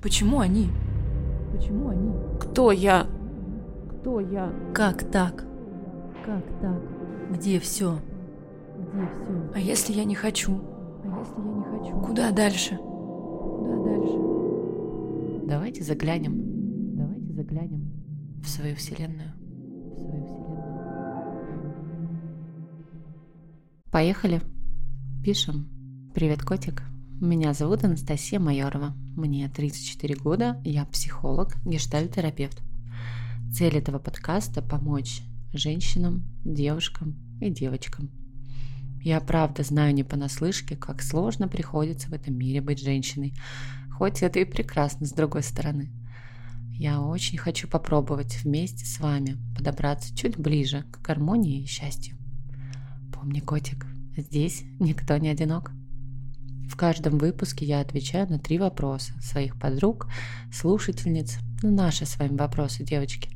Почему они? Почему они? Кто я? Кто я? Как так? Как так? Где все? Где все? А если я не хочу? А если я не хочу? Куда дальше? Куда дальше? Давайте заглянем. Давайте заглянем в свою вселенную. В свою вселенную. Поехали. Пишем. Привет, котик. Меня зовут Анастасия Майорова. Мне 34 года, я психолог, гештальтерапевт. Цель этого подкаста – помочь женщинам, девушкам и девочкам. Я правда знаю не понаслышке, как сложно приходится в этом мире быть женщиной, хоть это и прекрасно с другой стороны. Я очень хочу попробовать вместе с вами подобраться чуть ближе к гармонии и счастью. Помни, котик, здесь никто не одинок. В каждом выпуске я отвечаю на три вопроса своих подруг, слушательниц, ну наши с вами вопросы, девочки,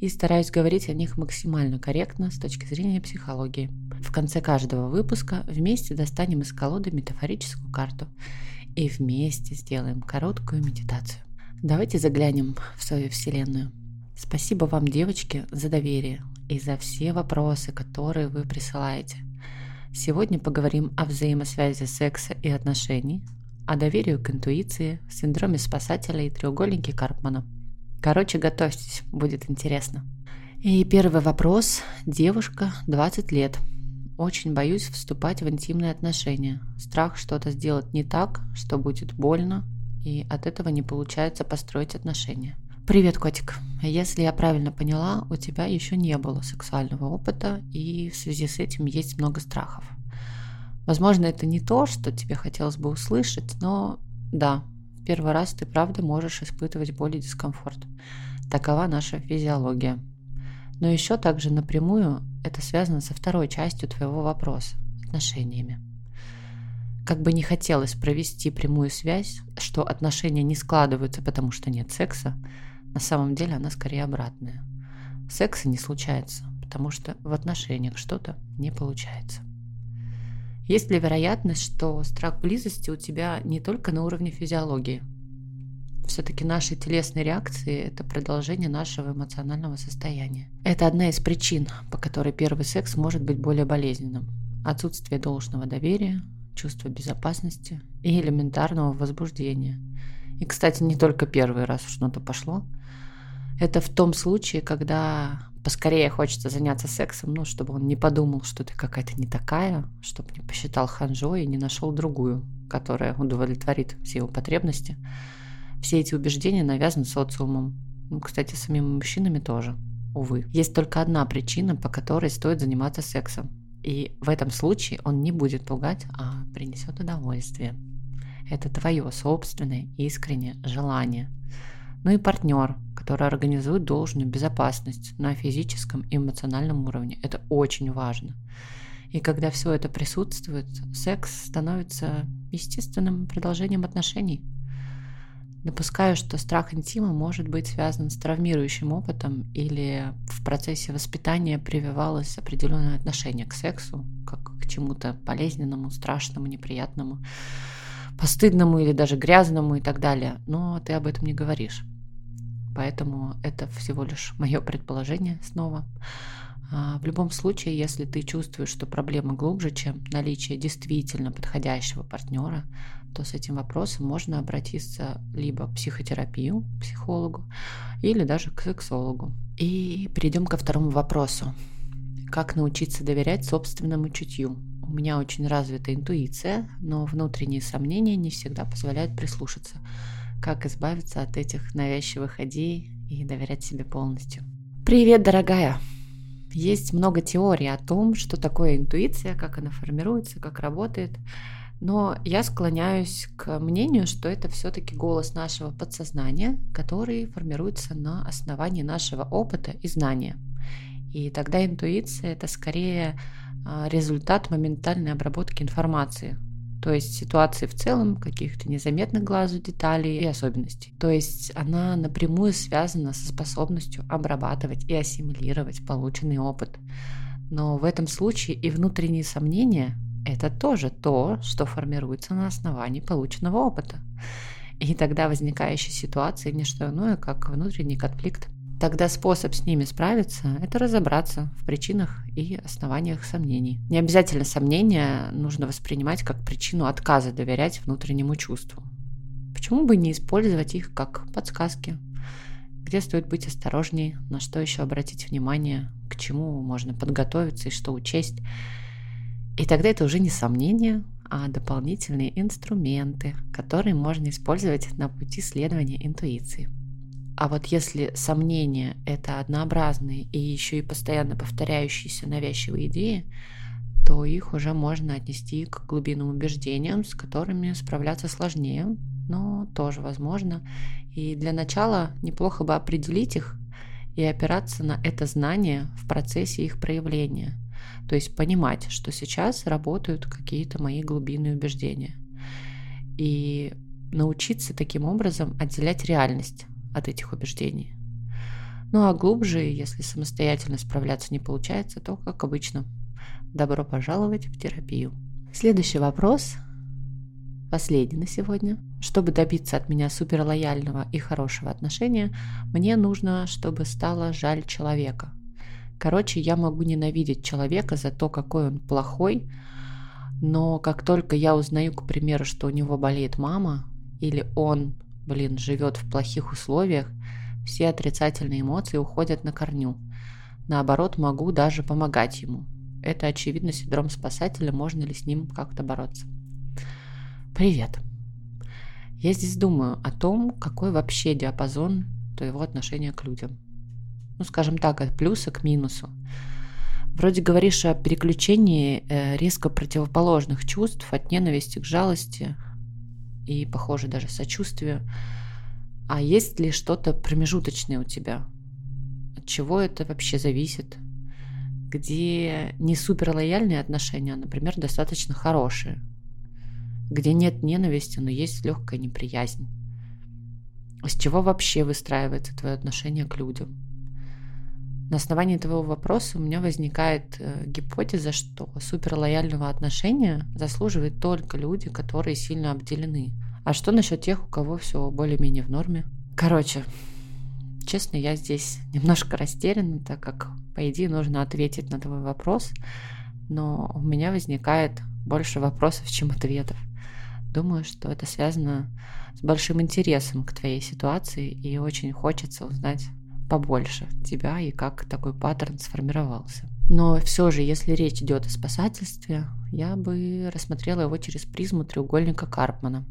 и стараюсь говорить о них максимально корректно с точки зрения психологии. В конце каждого выпуска вместе достанем из колоды метафорическую карту и вместе сделаем короткую медитацию. Давайте заглянем в свою Вселенную. Спасибо вам, девочки, за доверие и за все вопросы, которые вы присылаете. Сегодня поговорим о взаимосвязи секса и отношений, о доверии к интуиции, синдроме спасателя и треугольнике Карпмана. Короче, готовьтесь, будет интересно. И первый вопрос. Девушка, 20 лет. Очень боюсь вступать в интимные отношения. Страх что-то сделать не так, что будет больно, и от этого не получается построить отношения. Привет, котик. Если я правильно поняла, у тебя еще не было сексуального опыта, и в связи с этим есть много страхов. Возможно, это не то, что тебе хотелось бы услышать, но да, в первый раз ты правда можешь испытывать боль и дискомфорт. Такова наша физиология. Но еще также напрямую это связано со второй частью твоего вопроса – отношениями. Как бы не хотелось провести прямую связь, что отношения не складываются, потому что нет секса – на самом деле она скорее обратная. Секса не случается, потому что в отношениях что-то не получается. Есть ли вероятность, что страх близости у тебя не только на уровне физиологии? Все-таки наши телесные реакции – это продолжение нашего эмоционального состояния. Это одна из причин, по которой первый секс может быть более болезненным. Отсутствие должного доверия, чувство безопасности и элементарного возбуждения. И, кстати, не только первый раз что-то пошло, это в том случае, когда поскорее хочется заняться сексом, ну, чтобы он не подумал, что ты какая-то не такая, чтобы не посчитал ханжой и не нашел другую, которая удовлетворит все его потребности. Все эти убеждения навязаны социумом. Ну, кстати, самими мужчинами тоже, увы. Есть только одна причина, по которой стоит заниматься сексом. И в этом случае он не будет пугать, а принесет удовольствие. Это твое собственное искреннее желание. Ну и партнер, который организует должную безопасность на физическом и эмоциональном уровне. Это очень важно. И когда все это присутствует, секс становится естественным продолжением отношений. Допускаю, что страх интима может быть связан с травмирующим опытом или в процессе воспитания прививалось определенное отношение к сексу, как к чему-то болезненному, страшному, неприятному, постыдному или даже грязному и так далее. Но ты об этом не говоришь. Поэтому это всего лишь мое предположение снова. А, в любом случае, если ты чувствуешь, что проблема глубже, чем наличие действительно подходящего партнера, то с этим вопросом можно обратиться либо к психотерапию, психологу, или даже к сексологу. И перейдем ко второму вопросу. Как научиться доверять собственному чутью? У меня очень развита интуиция, но внутренние сомнения не всегда позволяют прислушаться как избавиться от этих навязчивых идей и доверять себе полностью. Привет, дорогая! Есть много теорий о том, что такое интуиция, как она формируется, как работает. Но я склоняюсь к мнению, что это все-таки голос нашего подсознания, который формируется на основании нашего опыта и знания. И тогда интуиция это скорее результат моментальной обработки информации, то есть ситуации в целом, каких-то незаметных глазу деталей и особенностей. То есть она напрямую связана со способностью обрабатывать и ассимилировать полученный опыт. Но в этом случае и внутренние сомнения – это тоже то, что формируется на основании полученного опыта. И тогда возникающие ситуации не что иное, как внутренний конфликт. Тогда способ с ними справиться – это разобраться в причинах и основаниях сомнений. Не обязательно сомнения нужно воспринимать как причину отказа доверять внутреннему чувству. Почему бы не использовать их как подсказки? Где стоит быть осторожней, на что еще обратить внимание, к чему можно подготовиться и что учесть. И тогда это уже не сомнения, а дополнительные инструменты, которые можно использовать на пути следования интуиции. А вот если сомнения – это однообразные и еще и постоянно повторяющиеся навязчивые идеи, то их уже можно отнести к глубинным убеждениям, с которыми справляться сложнее, но тоже возможно. И для начала неплохо бы определить их и опираться на это знание в процессе их проявления. То есть понимать, что сейчас работают какие-то мои глубинные убеждения. И научиться таким образом отделять реальность от этих убеждений. Ну а глубже, если самостоятельно справляться не получается, то, как обычно, добро пожаловать в терапию. Следующий вопрос, последний на сегодня. Чтобы добиться от меня суперлояльного и хорошего отношения, мне нужно, чтобы стало жаль человека. Короче, я могу ненавидеть человека за то, какой он плохой, но как только я узнаю, к примеру, что у него болеет мама, или он блин, живет в плохих условиях, все отрицательные эмоции уходят на корню. Наоборот, могу даже помогать ему. Это, очевидно, синдром спасателя, можно ли с ним как-то бороться. Привет. Я здесь думаю о том, какой вообще диапазон твоего отношения к людям. Ну, скажем так, от плюса к минусу. Вроде говоришь о переключении э, резко противоположных чувств от ненависти к жалости, и, похоже, даже сочувствию. А есть ли что-то промежуточное у тебя? От чего это вообще зависит? Где не супер лояльные отношения, а, например, достаточно хорошие. Где нет ненависти, но есть легкая неприязнь. С чего вообще выстраивается твое отношение к людям? На основании твоего вопроса у меня возникает э, гипотеза, что суперлояльного отношения заслуживают только люди, которые сильно обделены. А что насчет тех, у кого все более-менее в норме? Короче, честно, я здесь немножко растеряна, так как, по идее, нужно ответить на твой вопрос, но у меня возникает больше вопросов, чем ответов. Думаю, что это связано с большим интересом к твоей ситуации, и очень хочется узнать побольше тебя и как такой паттерн сформировался. Но все же, если речь идет о спасательстве, я бы рассмотрела его через призму треугольника Карпмана.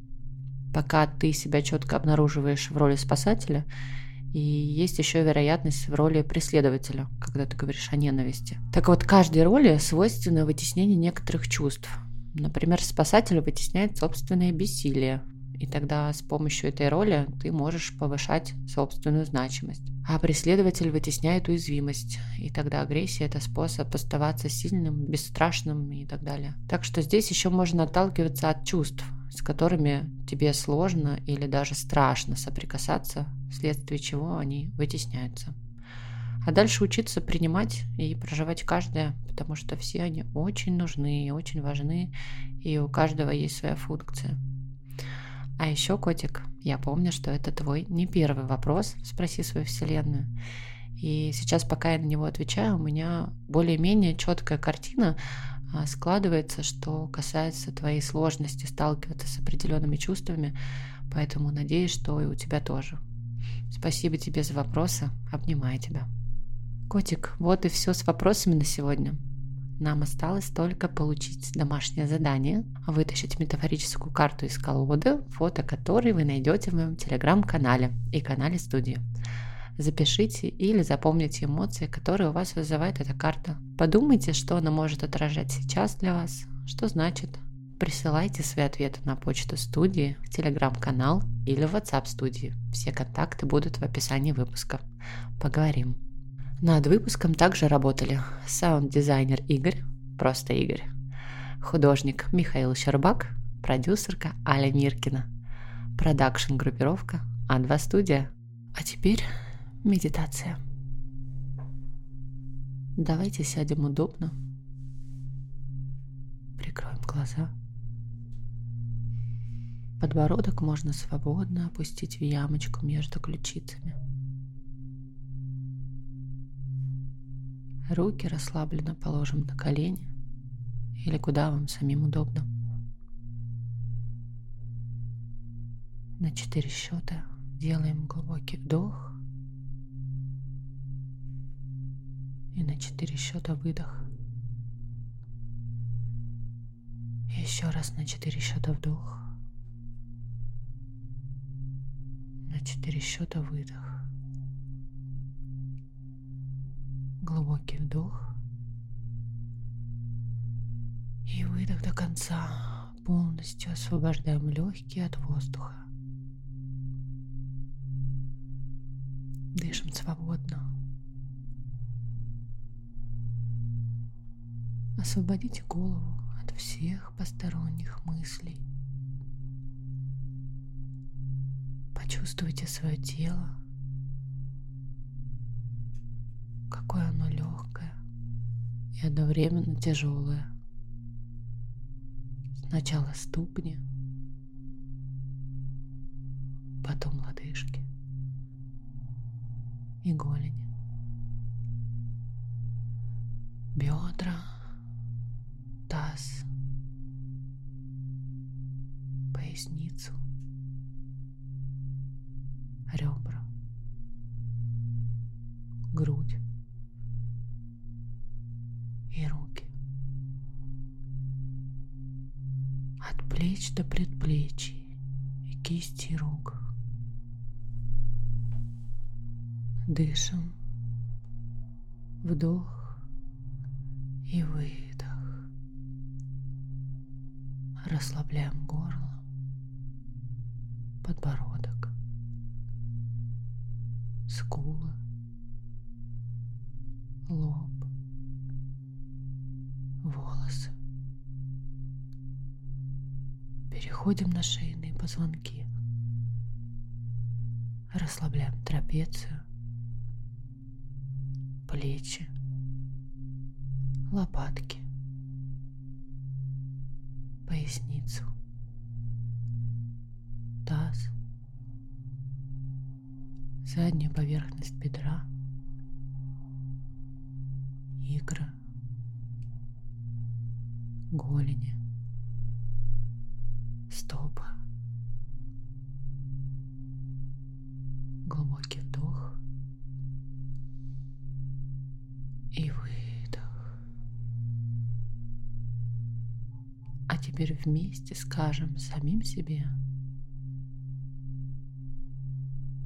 Пока ты себя четко обнаруживаешь в роли спасателя, и есть еще вероятность в роли преследователя, когда ты говоришь о ненависти. Так вот, каждой роли свойственно вытеснение некоторых чувств. Например, спасатель вытесняет собственное бессилие, и тогда с помощью этой роли ты можешь повышать собственную значимость. А преследователь вытесняет уязвимость, и тогда агрессия – это способ оставаться сильным, бесстрашным и так далее. Так что здесь еще можно отталкиваться от чувств, с которыми тебе сложно или даже страшно соприкасаться, вследствие чего они вытесняются. А дальше учиться принимать и проживать каждое, потому что все они очень нужны и очень важны, и у каждого есть своя функция. А еще, котик, я помню, что это твой не первый вопрос «Спроси свою вселенную». И сейчас, пока я на него отвечаю, у меня более-менее четкая картина а, складывается, что касается твоей сложности сталкиваться с определенными чувствами, поэтому надеюсь, что и у тебя тоже. Спасибо тебе за вопросы, обнимаю тебя. Котик, вот и все с вопросами на сегодня. Нам осталось только получить домашнее задание, вытащить метафорическую карту из колоды, фото которой вы найдете в моем телеграм-канале и канале студии. Запишите или запомните эмоции, которые у вас вызывает эта карта. Подумайте, что она может отражать сейчас для вас, что значит. Присылайте свои ответы на почту студии, в телеграм-канал или в WhatsApp студии. Все контакты будут в описании выпуска. Поговорим. Над выпуском также работали саунд-дизайнер Игорь, просто Игорь, художник Михаил Щербак, продюсерка Аля Миркина, продакшн-группировка А2 Студия. А теперь медитация. Давайте сядем удобно, прикроем глаза, Подбородок можно свободно опустить в ямочку между ключицами. Руки расслабленно положим на колени или куда вам самим удобно. На четыре счета делаем глубокий вдох и на четыре счета выдох. Еще раз на четыре счета вдох. На четыре счета выдох. Глубокий вдох. И выдох до конца. Полностью освобождаем легкие от воздуха. Дышим свободно. Освободите голову от всех посторонних мыслей. Почувствуйте свое тело, какое оно легкое и одновременно тяжелое. Сначала ступни, потом лодыжки и голени, бедра, таз, поясницу, ребра, грудь и руки. От плеч до предплечий и кисти рук. Дышим. Вдох и выдох. Расслабляем горло, подбородок, скулы, лоб, волосы. Переходим на шейные позвонки. Расслабляем трапецию, плечи, лопатки, поясницу, таз, заднюю поверхность бедра, икры, голени, стопы. Глубокий вдох и выдох. А теперь вместе скажем самим себе,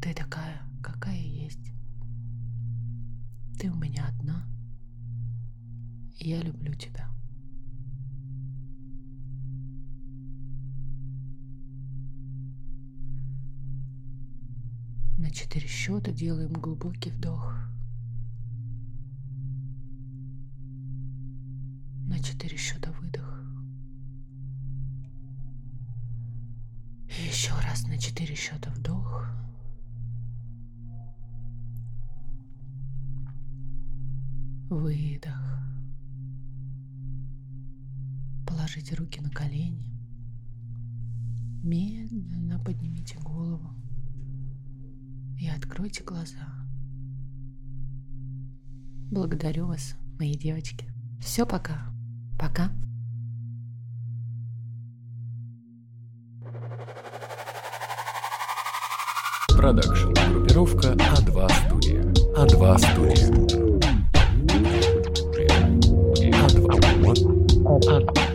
ты такая, какая есть. Ты у меня одна. Я люблю тебя. На четыре счета делаем глубокий вдох. На четыре счета выдох. И еще раз на четыре счета вдох. Выдох. Положите руки на колени. Медленно поднимите голову и откройте глаза. Благодарю вас, мои девочки. Все, пока. Пока. Продакшн. Группировка А2 студия. А2 студия. А2. А2.